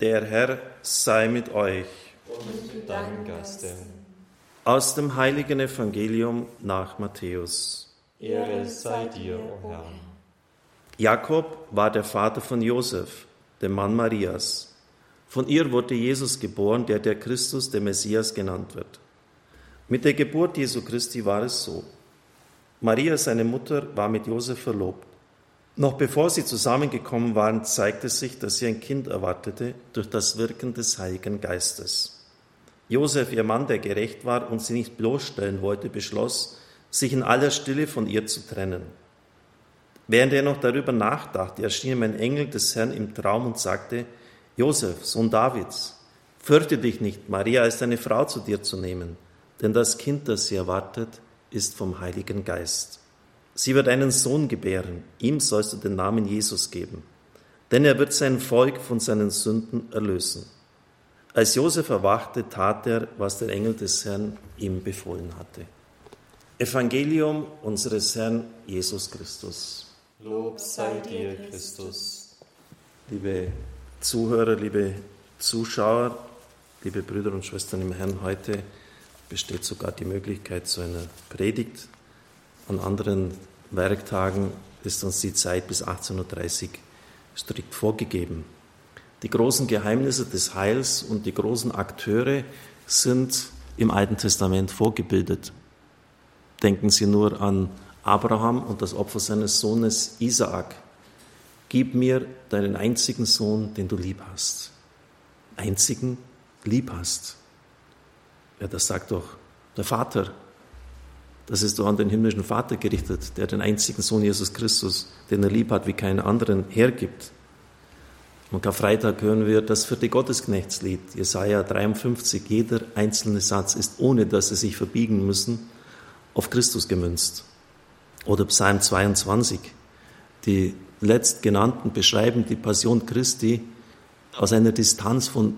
Der Herr sei mit euch. Und mit deinem Geiste. Aus dem heiligen Evangelium nach Matthäus. Ehre sei dir, o Herr. Jakob war der Vater von Josef, dem Mann Marias. Von ihr wurde Jesus geboren, der der Christus, der Messias genannt wird. Mit der Geburt Jesu Christi war es so. Maria, seine Mutter, war mit Josef verlobt. Noch bevor sie zusammengekommen waren, zeigte sich, dass sie ein Kind erwartete durch das Wirken des Heiligen Geistes. Josef, ihr Mann, der gerecht war und sie nicht bloßstellen wollte, beschloss, sich in aller Stille von ihr zu trennen. Während er noch darüber nachdachte, erschien ihm ein Engel des Herrn im Traum und sagte, Josef, Sohn Davids, fürchte dich nicht, Maria als deine Frau zu dir zu nehmen, denn das Kind, das sie erwartet, ist vom Heiligen Geist. Sie wird einen Sohn gebären, ihm sollst du den Namen Jesus geben, denn er wird sein Volk von seinen Sünden erlösen. Als Josef erwachte, tat er, was der Engel des Herrn ihm befohlen hatte. Evangelium unseres Herrn Jesus Christus. Lob sei dir, Christus. Liebe Zuhörer, liebe Zuschauer, liebe Brüder und Schwestern im Herrn, heute besteht sogar die Möglichkeit zu einer Predigt. An anderen Werktagen ist uns die Zeit bis 18.30 Uhr strikt vorgegeben. Die großen Geheimnisse des Heils und die großen Akteure sind im Alten Testament vorgebildet. Denken Sie nur an Abraham und das Opfer seines Sohnes Isaak. Gib mir deinen einzigen Sohn, den du lieb hast. Einzigen lieb hast. Ja, das sagt doch der Vater das ist doch an den himmlischen Vater gerichtet, der den einzigen Sohn Jesus Christus, den er lieb hat, wie keinen anderen, hergibt. Am Karfreitag hören wir das vierte Gottesknechtslied, Jesaja 53. Jeder einzelne Satz ist, ohne dass sie sich verbiegen müssen, auf Christus gemünzt. Oder Psalm 22. Die letztgenannten beschreiben die Passion Christi aus einer Distanz von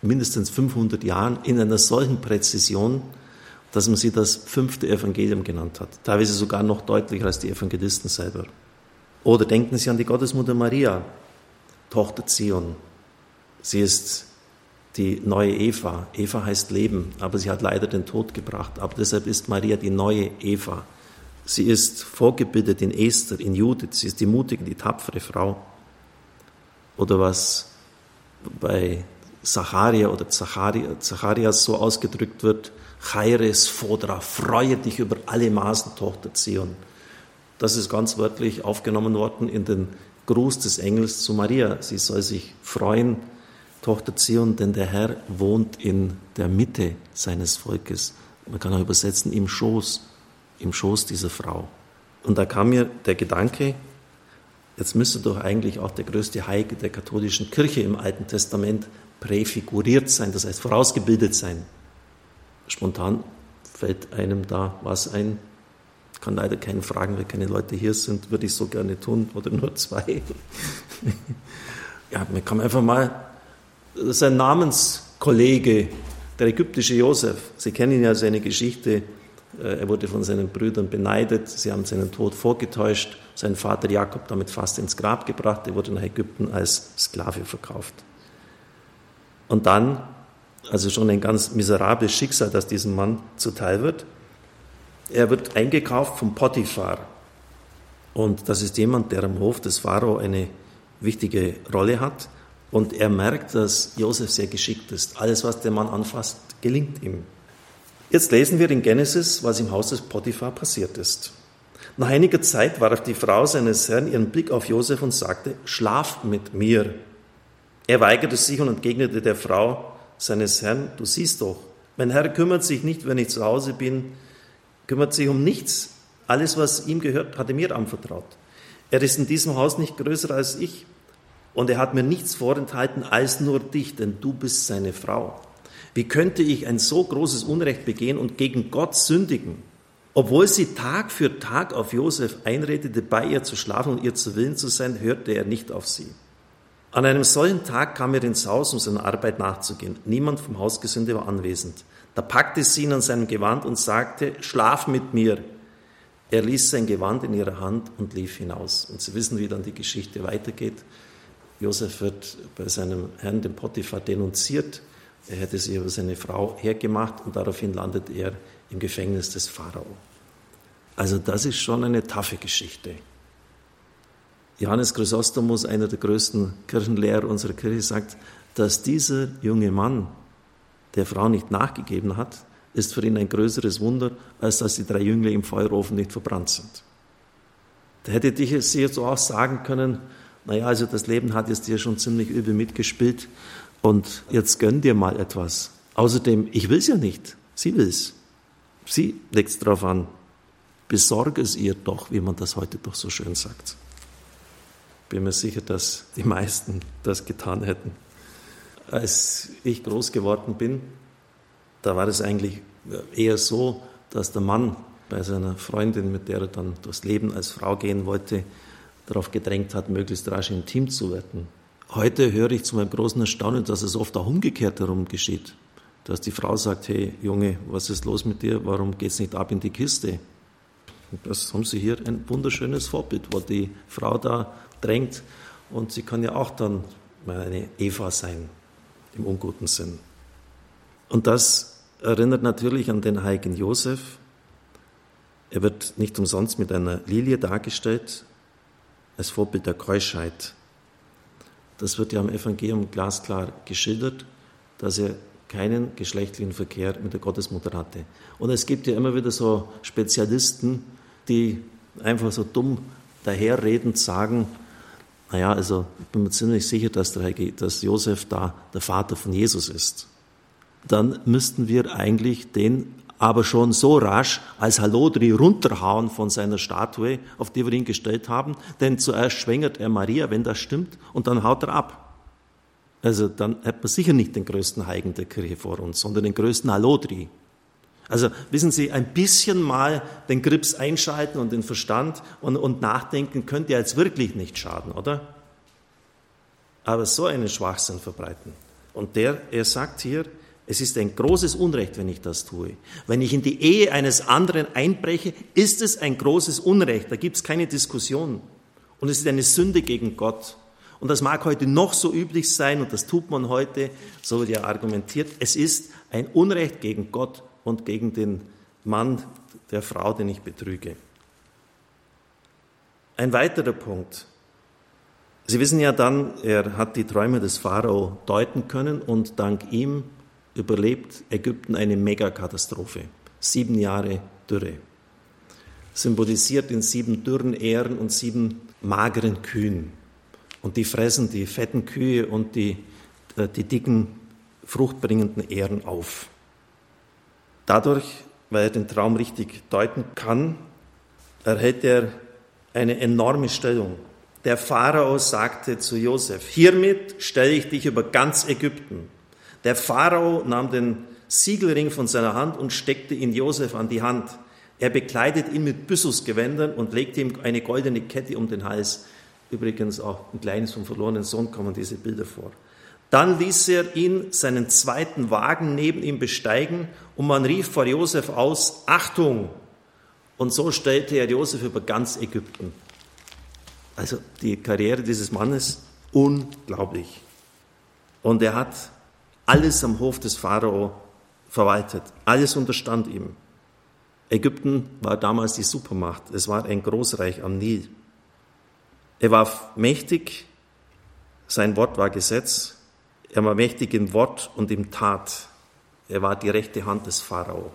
mindestens 500 Jahren in einer solchen Präzision, dass man sie das fünfte Evangelium genannt hat. Teilweise sogar noch deutlicher als die Evangelisten selber. Oder denken Sie an die Gottesmutter Maria, Tochter Zion. Sie ist die neue Eva. Eva heißt Leben, aber sie hat leider den Tod gebracht. Aber deshalb ist Maria die neue Eva. Sie ist vorgebildet in Esther, in Judith. Sie ist die mutige, die tapfere Frau. Oder was bei Zacharia oder Zacharias so ausgedrückt wird, Chaires Fodra, freue dich über alle Maßen, Tochter Zion. Das ist ganz wörtlich aufgenommen worden in den Gruß des Engels zu Maria. Sie soll sich freuen, Tochter Zion, denn der Herr wohnt in der Mitte seines Volkes. Man kann auch übersetzen, im Schoß, im Schoß dieser Frau. Und da kam mir der Gedanke, jetzt müsste doch eigentlich auch der größte Heilige der katholischen Kirche im Alten Testament präfiguriert sein, das heißt vorausgebildet sein. Spontan fällt einem da was ein. Ich kann leider keinen fragen, weil keine Leute hier sind, würde ich so gerne tun, oder nur zwei. ja, man kann einfach mal, sein Namenskollege, der ägyptische Josef, Sie kennen ja seine Geschichte, äh, er wurde von seinen Brüdern beneidet, sie haben seinen Tod vorgetäuscht, sein Vater Jakob damit fast ins Grab gebracht, er wurde nach Ägypten als Sklave verkauft. Und dann also schon ein ganz miserables Schicksal, das diesem Mann zuteil wird. Er wird eingekauft vom Potiphar. Und das ist jemand, der am Hof des Pharao eine wichtige Rolle hat. Und er merkt, dass Josef sehr geschickt ist. Alles, was der Mann anfasst, gelingt ihm. Jetzt lesen wir in Genesis, was im Haus des Potiphar passiert ist. Nach einiger Zeit warf die Frau seines Herrn ihren Blick auf Josef und sagte, schlaf mit mir. Er weigerte sich und entgegnete der Frau, seines Herrn, du siehst doch, mein Herr kümmert sich nicht, wenn ich zu Hause bin, kümmert sich um nichts. Alles, was ihm gehört, hat er mir anvertraut. Er ist in diesem Haus nicht größer als ich und er hat mir nichts vorenthalten als nur dich, denn du bist seine Frau. Wie könnte ich ein so großes Unrecht begehen und gegen Gott sündigen? Obwohl sie Tag für Tag auf Josef einredete, bei ihr zu schlafen und ihr zu Willen zu sein, hörte er nicht auf sie. An einem solchen Tag kam er ins Haus, um seiner Arbeit nachzugehen. Niemand vom Hausgesinde war anwesend. Da packte sie ihn an seinem Gewand und sagte, schlaf mit mir. Er ließ sein Gewand in ihrer Hand und lief hinaus. Und Sie wissen, wie dann die Geschichte weitergeht, Josef wird bei seinem Herrn, dem Potiphar, denunziert. Er hätte sich über seine Frau hergemacht und daraufhin landet er im Gefängnis des Pharao. Also das ist schon eine taffe Geschichte. Johannes Chrysostomus, einer der größten Kirchenlehrer unserer Kirche, sagt, dass dieser junge Mann der Frau nicht nachgegeben hat, ist für ihn ein größeres Wunder, als dass die drei Jünglinge im Feuerofen nicht verbrannt sind. Da hätte ich sie jetzt auch sagen können, naja, also das Leben hat jetzt dir schon ziemlich übel mitgespielt und jetzt gönn dir mal etwas. Außerdem, ich will es ja nicht, sie will es. Sie legt es darauf an. Besorge es ihr doch, wie man das heute doch so schön sagt. Bin mir sicher, dass die meisten das getan hätten. Als ich groß geworden bin, da war es eigentlich eher so, dass der Mann bei seiner Freundin, mit der er dann durchs Leben als Frau gehen wollte, darauf gedrängt hat, möglichst rasch intim zu werden. Heute höre ich zu meinem großen Erstaunen, dass es oft auch umgekehrt herum geschieht. Dass die Frau sagt, hey Junge, was ist los mit dir? Warum geht es nicht ab in die Kiste? Das haben Sie hier ein wunderschönes Vorbild, wo die Frau da drängt und sie kann ja auch dann mal eine Eva sein, im unguten Sinn. Und das erinnert natürlich an den heiligen Josef. Er wird nicht umsonst mit einer Lilie dargestellt, als Vorbild der Keuschheit. Das wird ja im Evangelium glasklar geschildert, dass er keinen geschlechtlichen Verkehr mit der Gottesmutter hatte. Und es gibt ja immer wieder so Spezialisten, die einfach so dumm daherredend sagen, naja, also ich bin mir ziemlich sicher, dass, der, dass Josef da der Vater von Jesus ist. Dann müssten wir eigentlich den aber schon so rasch als Halodri runterhauen von seiner Statue, auf die wir ihn gestellt haben, denn zuerst schwängert er Maria, wenn das stimmt, und dann haut er ab. Also dann hat man sicher nicht den größten Heigen der Kirche vor uns, sondern den größten Halodri. Also wissen Sie, ein bisschen mal den Grips einschalten und den Verstand und, und nachdenken könnte ja jetzt wirklich nicht schaden, oder? Aber so einen Schwachsinn verbreiten. Und der, er sagt hier, es ist ein großes Unrecht, wenn ich das tue. Wenn ich in die Ehe eines anderen einbreche, ist es ein großes Unrecht. Da gibt es keine Diskussion. Und es ist eine Sünde gegen Gott. Und das mag heute noch so üblich sein, und das tut man heute, so wird ja argumentiert, es ist ein Unrecht gegen Gott und gegen den Mann der Frau, den ich betrüge. Ein weiterer Punkt. Sie wissen ja dann, er hat die Träume des Pharao deuten können und dank ihm überlebt Ägypten eine Megakatastrophe. Sieben Jahre Dürre. Symbolisiert in sieben dürren Ähren und sieben mageren Kühen. Und die fressen die fetten Kühe und die, äh, die dicken, fruchtbringenden Ähren auf. Dadurch, weil er den Traum richtig deuten kann, erhält er eine enorme Stellung. Der Pharao sagte zu Josef, hiermit stelle ich dich über ganz Ägypten. Der Pharao nahm den Siegelring von seiner Hand und steckte ihn Josef an die Hand. Er bekleidet ihn mit Byssusgewändern und legte ihm eine goldene Kette um den Hals. Übrigens auch ein kleines vom verlorenen Sohn kommen diese Bilder vor. Dann ließ er ihn seinen zweiten Wagen neben ihm besteigen und man rief vor Josef aus, Achtung! Und so stellte er Josef über ganz Ägypten. Also die Karriere dieses Mannes unglaublich. Und er hat alles am Hof des Pharao verwaltet. Alles unterstand ihm. Ägypten war damals die Supermacht. Es war ein Großreich am Nil. Er war mächtig, sein Wort war Gesetz er war mächtig im Wort und im Tat. Er war die rechte Hand des Pharao.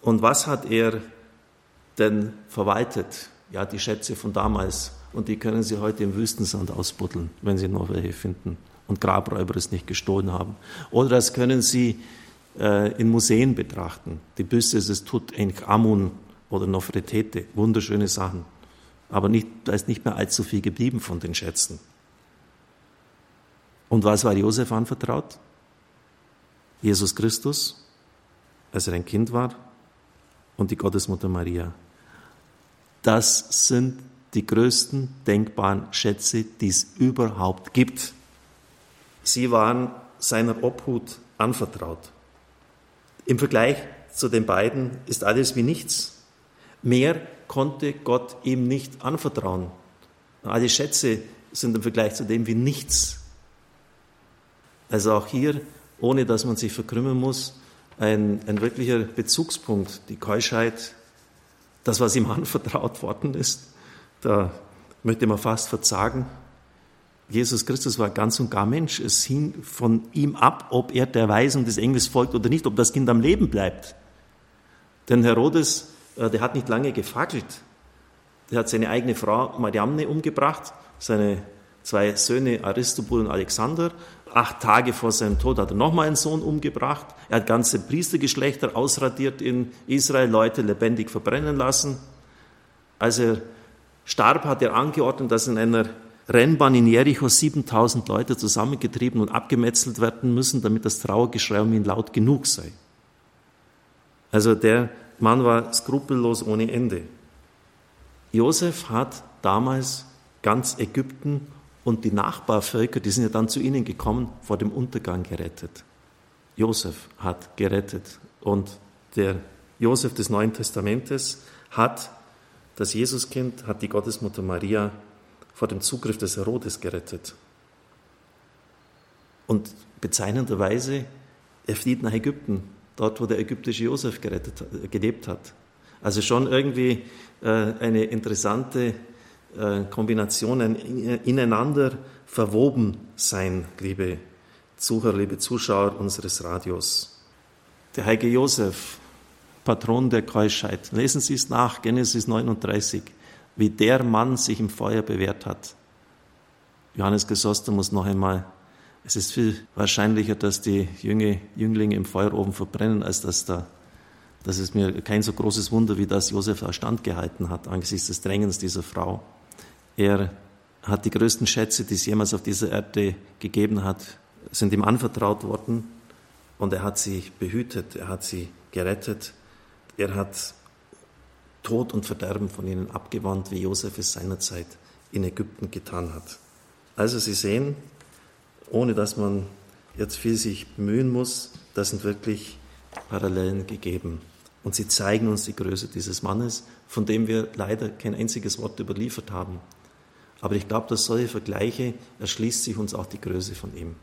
Und was hat er denn verwaltet? Ja, die Schätze von damals. Und die können Sie heute im Wüstensand ausbuddeln, wenn Sie noch welche finden und Grabräuber es nicht gestohlen haben. Oder das können Sie äh, in Museen betrachten. Die Büste des Tutanchamun oder Nofretete, wunderschöne Sachen. Aber nicht, da ist nicht mehr allzu viel geblieben von den Schätzen. Und was war Josef anvertraut? Jesus Christus, als er ein Kind war, und die Gottesmutter Maria. Das sind die größten denkbaren Schätze, die es überhaupt gibt. Sie waren seiner Obhut anvertraut. Im Vergleich zu den beiden ist alles wie nichts. Mehr konnte Gott ihm nicht anvertrauen. Alle Schätze, sind im Vergleich zu dem wie nichts. Also auch hier, ohne dass man sich verkrümmen muss, ein, ein wirklicher Bezugspunkt, die Keuschheit, das, was ihm anvertraut worden ist. Da möchte man fast verzagen. Jesus Christus war ganz und gar Mensch. Es hing von ihm ab, ob er der Weisung des Engels folgt oder nicht, ob das Kind am Leben bleibt. Denn Herodes, äh, der hat nicht lange gefackelt. Der hat seine eigene Frau Mariamne umgebracht, seine zwei Söhne Aristobul und Alexander. Acht Tage vor seinem Tod hat er nochmal einen Sohn umgebracht. Er hat ganze Priestergeschlechter ausradiert in Israel, Leute lebendig verbrennen lassen. Als er starb, hat er angeordnet, dass in einer Rennbahn in Jericho 7000 Leute zusammengetrieben und abgemetzelt werden müssen, damit das Trauergeschrei um ihn laut genug sei. Also der Mann war skrupellos ohne Ende. Josef hat damals ganz Ägypten und die Nachbarvölker, die sind ja dann zu ihnen gekommen, vor dem Untergang gerettet. Josef hat gerettet und der Josef des Neuen Testamentes hat das Jesuskind, hat die Gottesmutter Maria vor dem Zugriff des Herodes gerettet. Und bezeichnenderweise, er flieht nach Ägypten, dort wo der ägyptische Josef gerettet, gelebt hat. Also schon irgendwie äh, eine interessante äh, Kombination, ein ineinander verwoben sein, liebe Zuhörer, liebe Zuschauer unseres Radios. Der heilige Josef, Patron der Keuschheit. Lesen Sie es nach, Genesis 39 wie der Mann sich im Feuer bewährt hat. Johannes Chrysostomus noch einmal. Es ist viel wahrscheinlicher, dass die Jünger, Jünglinge im Feuerofen verbrennen, als dass da, das ist mir kein so großes Wunder, wie das Josef auch standgehalten hat angesichts des Drängens dieser Frau. Er hat die größten Schätze, die es jemals auf dieser Erde gegeben hat, sind ihm anvertraut worden und er hat sie behütet, er hat sie gerettet, er hat Tod und Verderben von ihnen abgewandt, wie Josef es seinerzeit in Ägypten getan hat. Also Sie sehen, ohne dass man jetzt viel sich bemühen muss, da sind wirklich Parallelen gegeben. Und sie zeigen uns die Größe dieses Mannes, von dem wir leider kein einziges Wort überliefert haben. Aber ich glaube, durch solche Vergleiche erschließt sich uns auch die Größe von ihm.